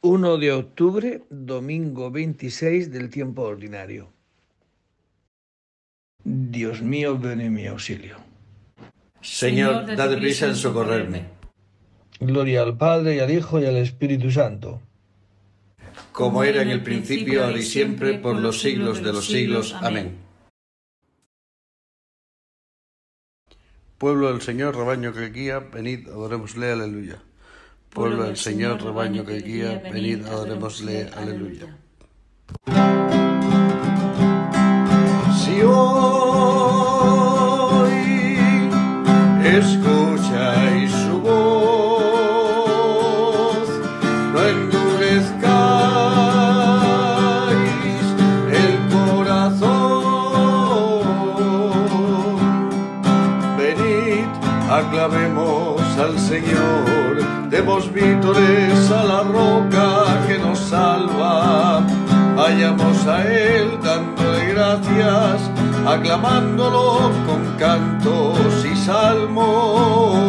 1 de octubre, domingo 26 del tiempo ordinario. Dios mío, ven en mi auxilio. Señor, date prisa en socorrerme. Gloria al Padre y al Hijo y al Espíritu Santo. Como era en el principio, ahora y siempre, por los siglos de los siglos. Amén. Pueblo del Señor, rebaño que guía, venid, adorémosle, aleluya. Pueblo del Señor, rebaño que guía, venid, adorémosle, aleluya. Si hoy escucháis su voz, no endurezcáis el corazón. Venid, aclamemos al Señor, demos vítores a la roca que nos salva. Vayamos a Él dándole gracias, aclamándolo con cantos y salmos.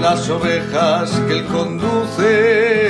las ovejas que Él conduce.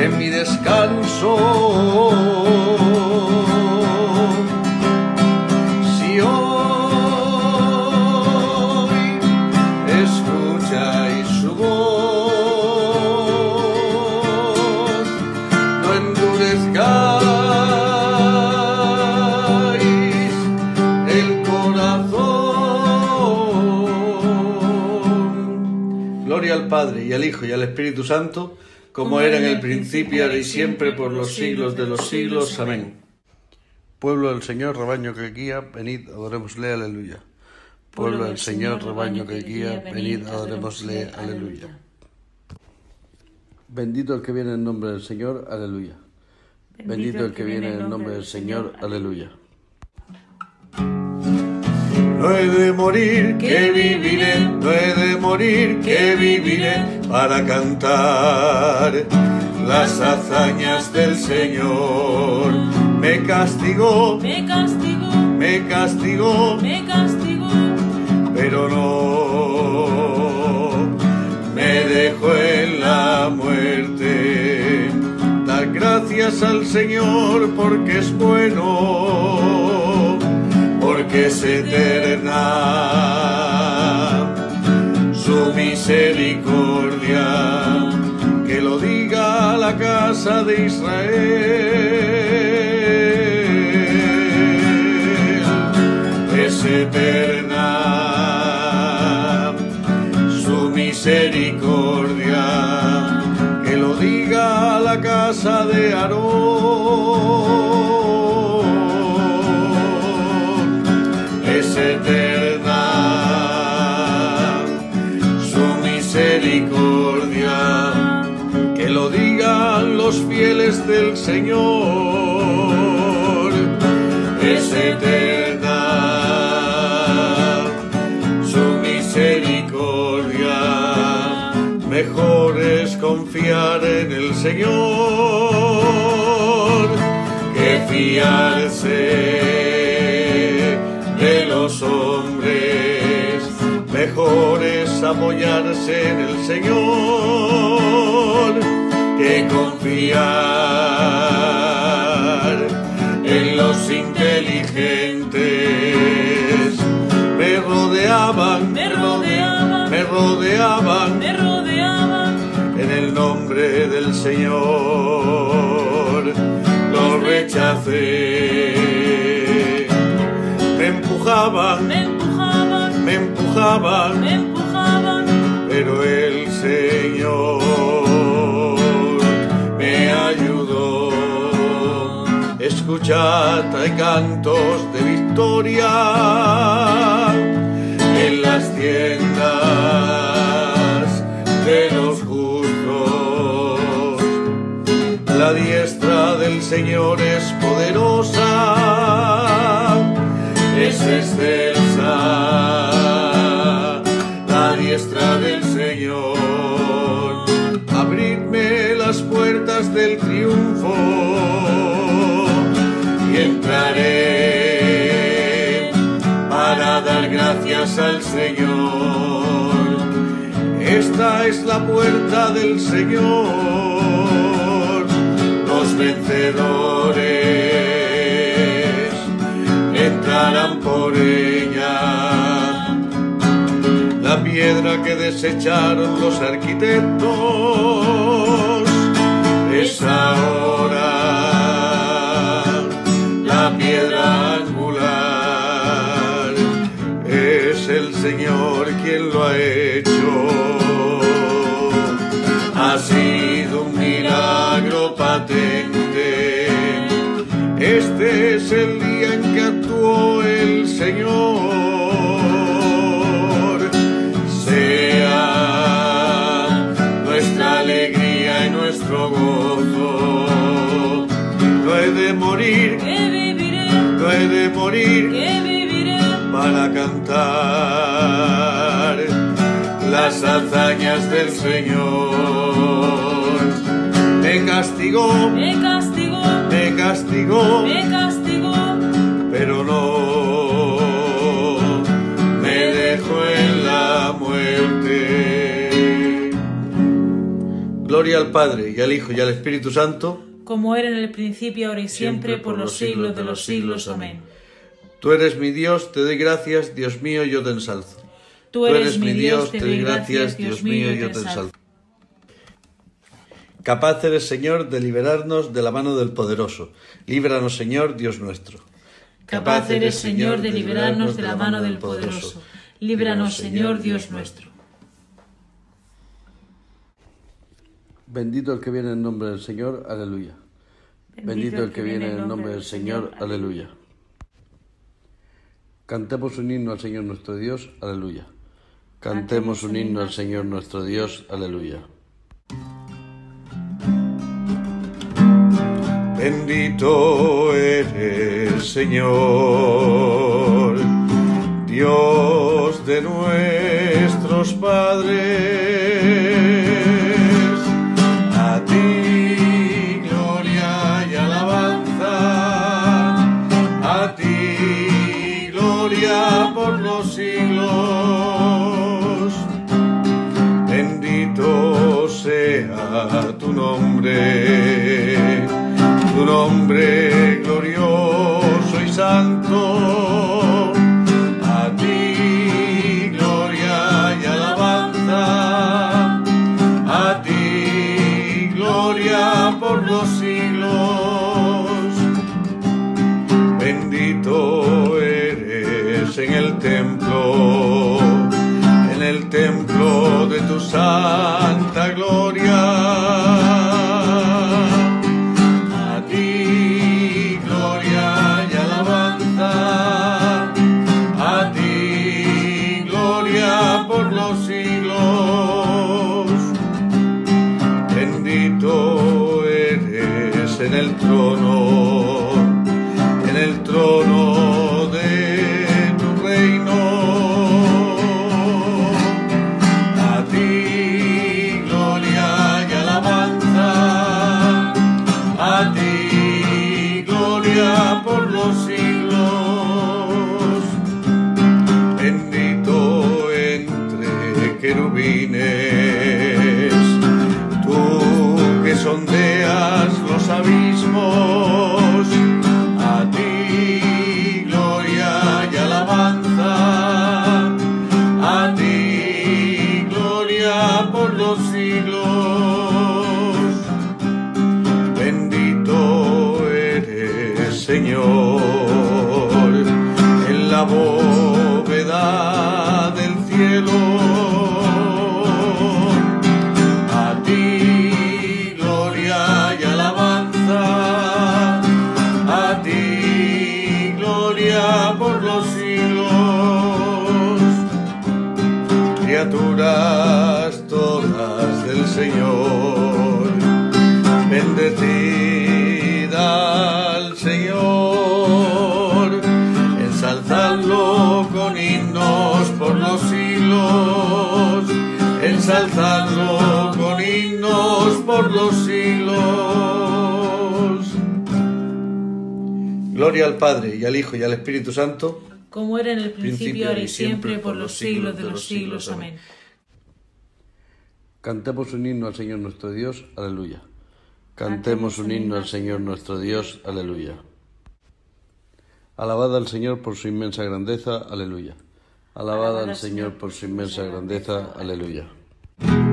en mi descanso. Si hoy escucháis su voz, no endurezcáis el corazón. Gloria al Padre y al Hijo y al Espíritu Santo, como era en el principio, ahora y siempre, por los siglos de los siglos. Amén. Pueblo del Señor, rebaño que guía, venid, adorémosle, aleluya. Pueblo del Señor, rebaño que guía, venid, adorémosle, aleluya. Bendito el que viene en nombre del Señor, aleluya. Bendito el que viene en nombre del Señor, aleluya. No he de morir, que viviré, no he de morir, que viviré. para cantar las hazañas del Señor. Me castigó, Me castigó, me castigó, me castigó, pero no me dejó en la muerte. Dar gracias al Señor porque es bueno, porque es eterna su misericordia. Que lo diga la casa de Israel. Es eterna su misericordia. Que lo diga la casa de Aarón. Es del Señor, es eterna su misericordia. Mejor es confiar en el Señor que fiarse de los hombres. Mejor es apoyarse en el Señor que confiar en los inteligentes. Me rodeaban, Me rodeaban, me rodeaban me rodeaban, en el nombre del Señor. Los rechacé. Me empujaban, me empujaban, me empujaban, me empujaban, Escuchad, hay cantos de victoria en las tiendas de los justos. La diestra del Señor es poderosa, es excelsa. La diestra del Señor, abridme las puertas del triunfo y para dar gracias al Señor. Esta es la puerta del Señor, los vencedores entrarán por ella. La piedra que desecharon los arquitectos Señor quien lo ha hecho. Ha sido un milagro patente. Este es el día en que actuó el Señor. Sea nuestra alegría y nuestro gozo. No he de morir, que viviré, no he de morir que viviré, para cantar las hazañas del Señor. Me castigó, me castigó, me castigó, me castigó, pero no me dejó en la muerte. Gloria al Padre y al Hijo y al Espíritu Santo. como era en el principio, ahora y siempre, por los siglos de los siglos. Amén. Tú eres mi Dios, te doy gracias, Dios mío, yo te ensalzo. Tú eres mi Dios, te doy gracias, Dios mío, yo te ensalzo. Capaz eres, Señor, de liberarnos de la mano del poderoso. Líbranos, Señor, Dios nuestro. Capaz eres, Señor, de librarnos de la mano del poderoso. Líbranos, Señor, Dios nuestro. Bendito el que viene en nombre del Señor, aleluya. Bendito el que viene en nombre del Señor, aleluya. Cantemos un himno al Señor nuestro Dios, aleluya. Cantemos un himno al Señor nuestro Dios, aleluya. Bendito eres, Señor, Dios de nuestros padres. tu nombre glorioso y santo. A ti gloria y alabanza, a ti gloria por los siglos. Bendito eres en el templo, en el templo de tu santa gloria. Por los siglos. Gloria al Padre y al Hijo y al Espíritu Santo. como era en el principio, ahora y siempre, por los siglos de los siglos. Amén. Cantemos un himno al Señor nuestro Dios, aleluya. Cantemos un himno al Señor nuestro Dios, aleluya. Alabad al Señor por su inmensa grandeza, aleluya. Alabad al Señor por su inmensa grandeza, aleluya. Aleluya,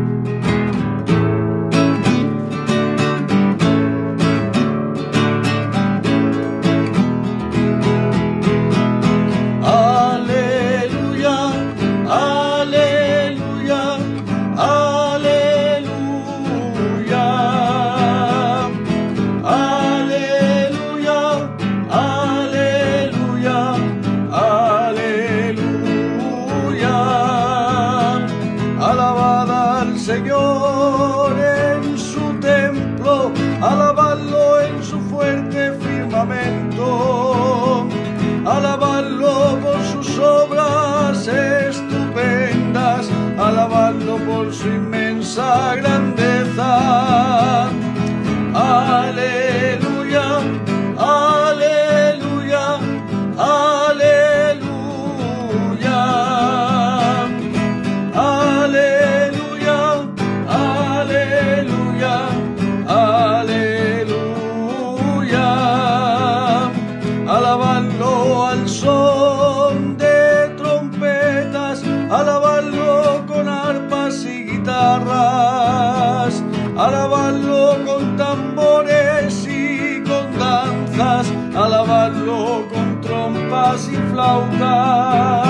y flautas.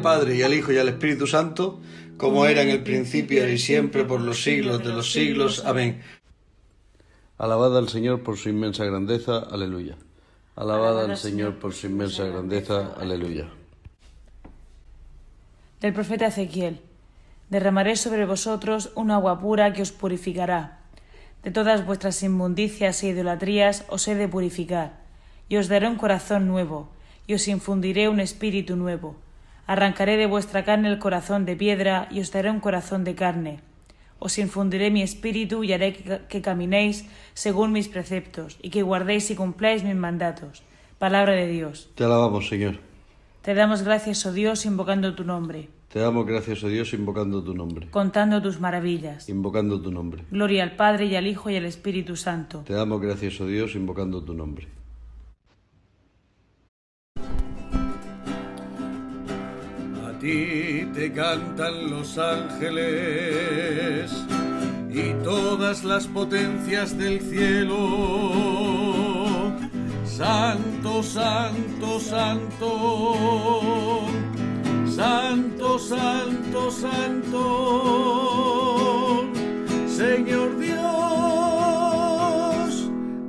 Al Padre y al Hijo y al Espíritu Santo, como era en el principio y siempre por los siglos de los siglos. Amén. Alabad al Señor por su inmensa grandeza, aleluya. Alabad al Señor por su inmensa grandeza, aleluya. Del profeta Ezequiel. Derramaré sobre vosotros un agua pura que os purificará. De todas vuestras inmundicias e idolatrías os he de purificar. Y os daré un corazón nuevo, y os infundiré un espíritu nuevo. Arrancaré de vuestra carne el corazón de piedra, y os daré un corazón de carne. Os infundiré mi espíritu y haré que, que caminéis según mis preceptos y que guardéis y cumpláis mis mandatos. Palabra de Dios. Te alabamos, Señor. Te damos gracias, oh Dios, invocando tu nombre, Te damos gracias, oh Dios, invocando tu nombre. contando tus maravillas. Invocando tu nombre. Gloria al Padre y al Hijo y al Espíritu Santo. Te damos gracias, oh Dios, invocando tu nombre. Ti te cantan los ángeles y todas las potencias del cielo. Santo, santo, santo. Santo, santo, santo. Señor Dios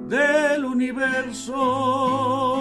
del universo.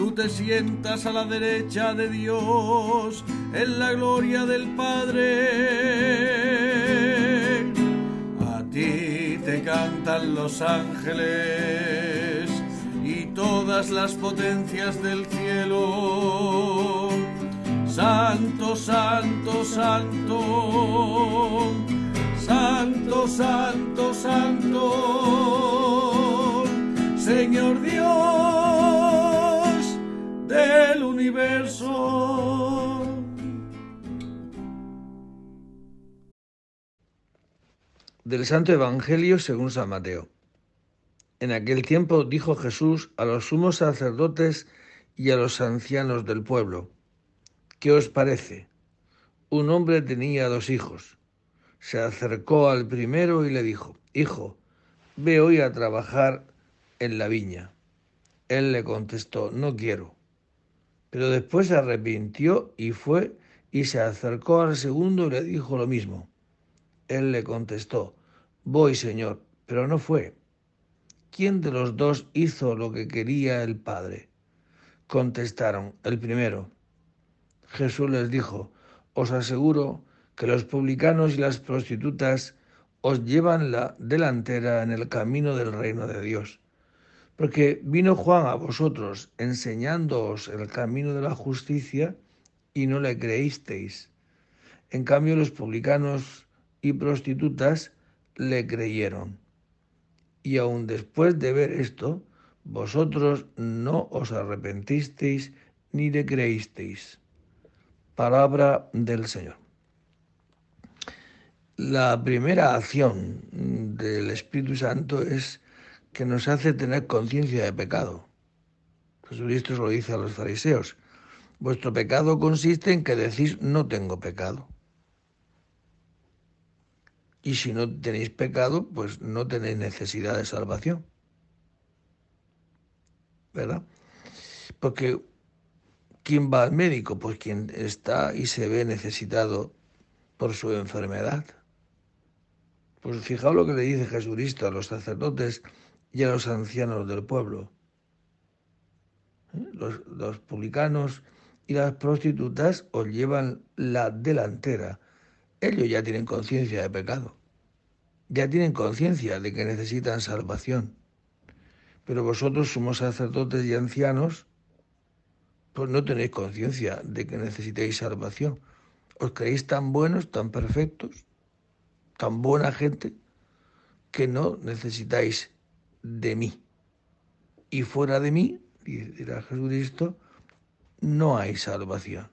Tú te sientas a la derecha de Dios en la gloria del Padre. A ti te cantan los ángeles y todas las potencias del cielo. Santo, santo, santo. Santo, santo, santo. Señor Dios del universo. Del Santo Evangelio según San Mateo. En aquel tiempo dijo Jesús a los sumos sacerdotes y a los ancianos del pueblo, ¿qué os parece? Un hombre tenía dos hijos. Se acercó al primero y le dijo, Hijo, ve hoy a trabajar en la viña. Él le contestó, no quiero. Pero después se arrepintió y fue y se acercó al segundo y le dijo lo mismo. Él le contestó, Voy, Señor, pero no fue. ¿Quién de los dos hizo lo que quería el Padre? Contestaron, el primero. Jesús les dijo, Os aseguro que los publicanos y las prostitutas os llevan la delantera en el camino del reino de Dios. Porque vino Juan a vosotros enseñándoos el camino de la justicia y no le creísteis. En cambio los publicanos y prostitutas le creyeron. Y aun después de ver esto, vosotros no os arrepentisteis ni le creísteis. Palabra del Señor. La primera acción del Espíritu Santo es que nos hace tener conciencia de pecado. Jesucristo lo dice a los fariseos. Vuestro pecado consiste en que decís no tengo pecado. Y si no tenéis pecado, pues no tenéis necesidad de salvación. ¿Verdad? Porque ¿quién va al médico? Pues quien está y se ve necesitado por su enfermedad. Pues fijaos lo que le dice Jesucristo a los sacerdotes y a los ancianos del pueblo. ¿Eh? Los, publicanos y las prostitutas os llevan la delantera ellos ya tienen conciencia de pecado, ya tienen conciencia de que necesitan salvación. Pero vosotros, somos sacerdotes y ancianos, pues no tenéis conciencia de que necesitéis salvación. Os creéis tan buenos, tan perfectos, tan buena gente, que no necesitáis de mí. Y fuera de mí, dirá Jesucristo, no hay salvación.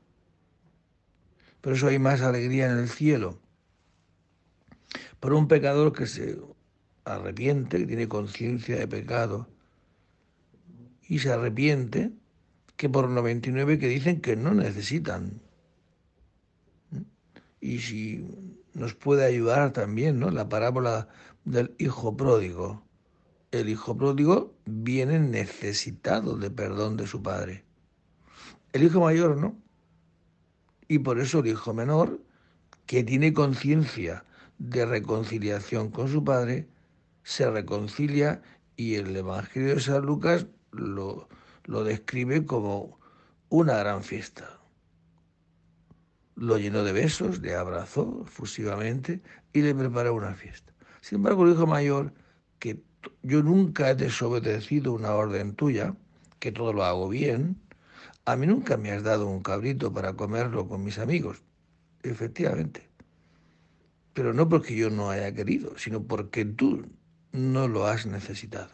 Por eso hay más alegría en el cielo. Por un pecador que se arrepiente, que tiene conciencia de pecado, y se arrepiente, que por 99 que dicen que no necesitan. Y si nos puede ayudar también, ¿no? La parábola del hijo pródigo. El hijo pródigo viene necesitado de perdón de su padre. El hijo mayor no. Y por eso el hijo menor, que tiene conciencia de reconciliación con su Padre, se reconcilia y el Evangelio de San Lucas lo, lo describe como una gran fiesta. Lo llenó de besos, le abrazó fusivamente y le preparó una fiesta. Sin embargo, el hijo mayor, que yo nunca he desobedecido una orden tuya, que todo lo hago bien, a mí nunca me has dado un cabrito para comerlo con mis amigos. Efectivamente. Pero no porque yo no haya querido, sino porque tú no lo has necesitado.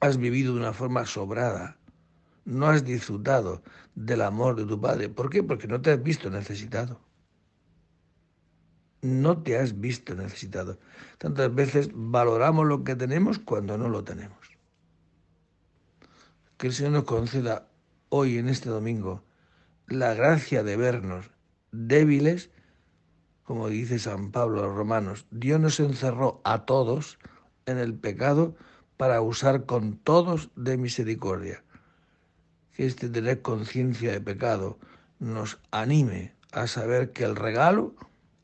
Has vivido de una forma sobrada. No has disfrutado del amor de tu padre. ¿Por qué? Porque no te has visto necesitado. No te has visto necesitado. Tantas veces valoramos lo que tenemos cuando no lo tenemos. Que el Señor nos conceda hoy, en este domingo, la gracia de vernos débiles, como dice San Pablo a los romanos. Dios nos encerró a todos en el pecado para usar con todos de misericordia. Que este tener conciencia de pecado nos anime a saber que el regalo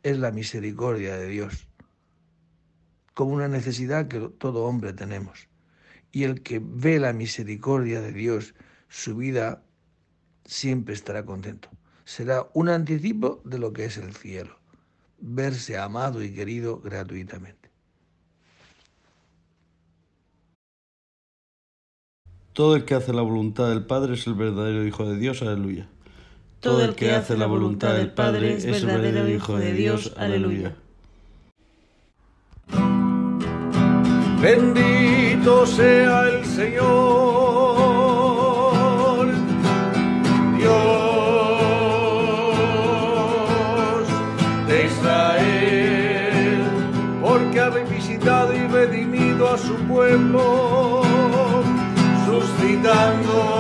es la misericordia de Dios, como una necesidad que todo hombre tenemos. Y el que ve la misericordia de Dios, su vida siempre estará contento. Será un anticipo de lo que es el cielo, verse amado y querido gratuitamente. Todo el que hace la voluntad del Padre es el verdadero Hijo de Dios, aleluya. Todo el que hace la voluntad del Padre es el verdadero Hijo de Dios, aleluya. Bendito sea el Señor, Dios de Israel, porque ha revisitado y redimido a su pueblo suscitando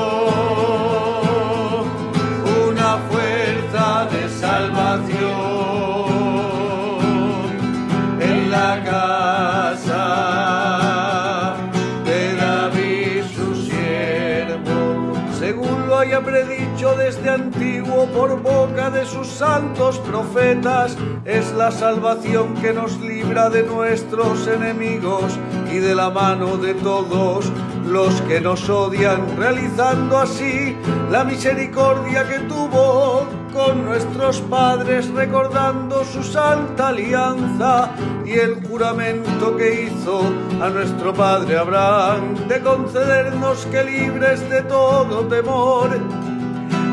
desde antiguo por boca de sus santos profetas, es la salvación que nos libra de nuestros enemigos y de la mano de todos los que nos odian, realizando así la misericordia que tuvo con nuestros padres, recordando su santa alianza y el juramento que hizo a nuestro padre Abraham de concedernos que libres de todo temor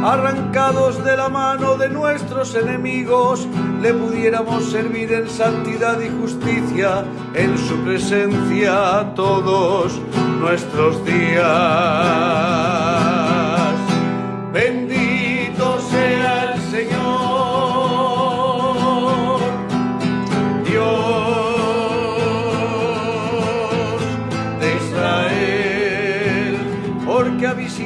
arrancados de la mano de nuestros enemigos, le pudiéramos servir en santidad y justicia en su presencia todos nuestros días.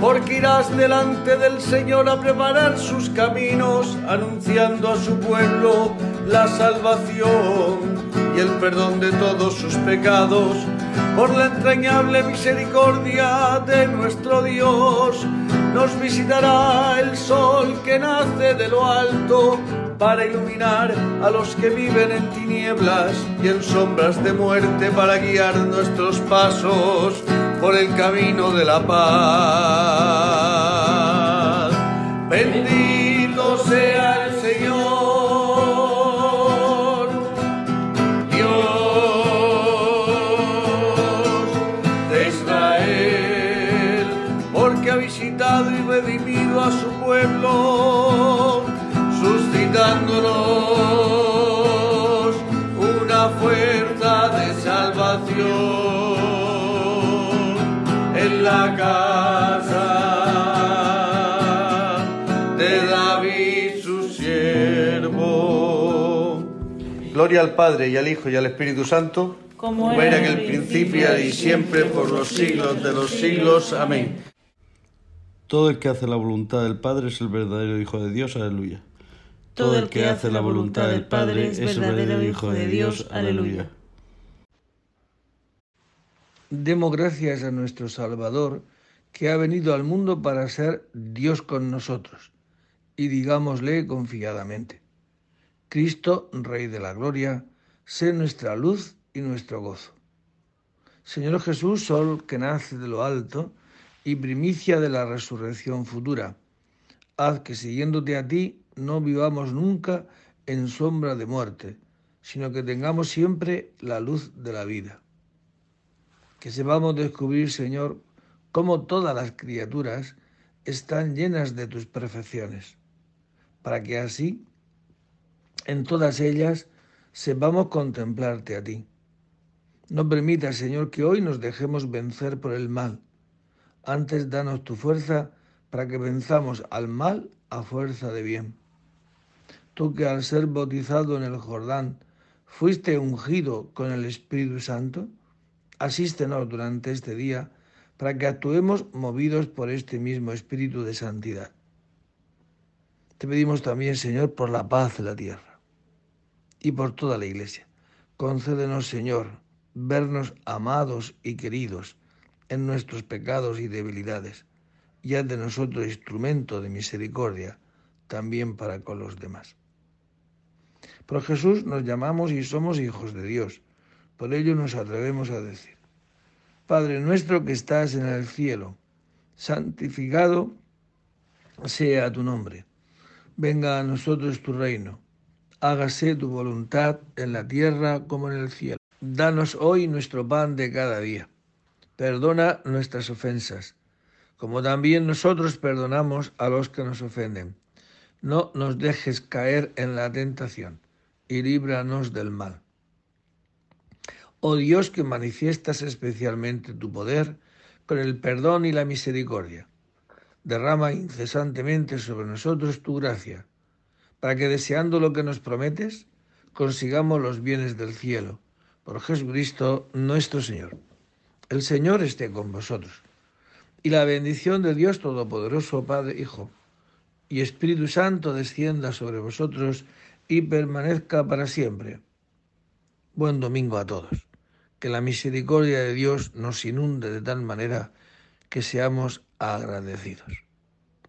porque irás delante del Señor a preparar sus caminos, anunciando a su pueblo la salvación y el perdón de todos sus pecados, por la entrañable misericordia de nuestro Dios. Nos visitará el sol que nace de lo alto para iluminar a los que viven en tinieblas y en sombras de muerte para guiar nuestros pasos por el camino de la paz. Bendito Gloria al Padre y al Hijo y al Espíritu Santo, como era en el principio y siempre por los siglos de los siglos. Amén. Todo el que hace la voluntad del Padre es el verdadero Hijo de Dios. Aleluya. Todo el que hace la voluntad del Padre es el verdadero Hijo de Dios. Aleluya. Demos gracias a nuestro Salvador, que ha venido al mundo para ser Dios con nosotros, y digámosle confiadamente, Cristo, Rey de la Gloria, sé nuestra luz y nuestro gozo. Señor Jesús, sol que nace de lo alto y primicia de la resurrección futura, haz que siguiéndote a ti no vivamos nunca en sombra de muerte, sino que tengamos siempre la luz de la vida que sepamos descubrir, Señor, cómo todas las criaturas están llenas de tus perfecciones, para que así, en todas ellas, sepamos contemplarte a ti. No permitas, Señor, que hoy nos dejemos vencer por el mal. Antes danos tu fuerza para que venzamos al mal a fuerza de bien. Tú que al ser bautizado en el Jordán fuiste ungido con el Espíritu Santo, Asístenos durante este día para que actuemos movidos por este mismo espíritu de santidad. Te pedimos también, Señor, por la paz de la tierra y por toda la Iglesia. Concédenos, Señor, vernos amados y queridos en nuestros pecados y debilidades, y haz de nosotros instrumento de misericordia también para con los demás. Por Jesús nos llamamos y somos hijos de Dios por ello nos atrevemos a decir, Padre nuestro que estás en el cielo, santificado sea tu nombre. Venga a nosotros tu reino. Hágase tu voluntad en la tierra como en el cielo. Danos hoy nuestro pan de cada día. Perdona nuestras ofensas, como también nosotros perdonamos a los que nos ofenden. No nos dejes caer en la tentación y líbranos del mal. Oh Dios que manifiestas especialmente tu poder con el perdón y la misericordia, derrama incesantemente sobre nosotros tu gracia, para que deseando lo que nos prometes, consigamos los bienes del cielo, por Jesucristo nuestro Señor. El Señor esté con vosotros. Y la bendición de Dios Todopoderoso, Padre, Hijo y Espíritu Santo descienda sobre vosotros y permanezca para siempre. Buen domingo a todos. Que la misericordia de Dios nos inunde de tal manera que seamos agradecidos.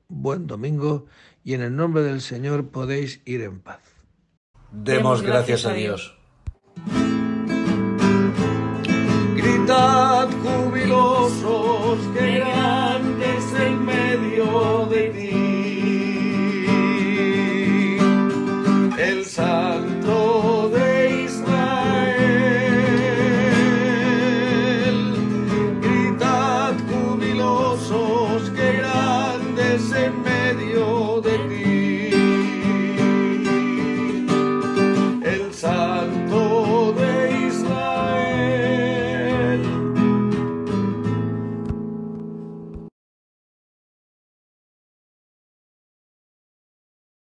Buen domingo y en el nombre del Señor podéis ir en paz. Demos gracias a Dios. Gritad jubilosos que grandes en medio de ti.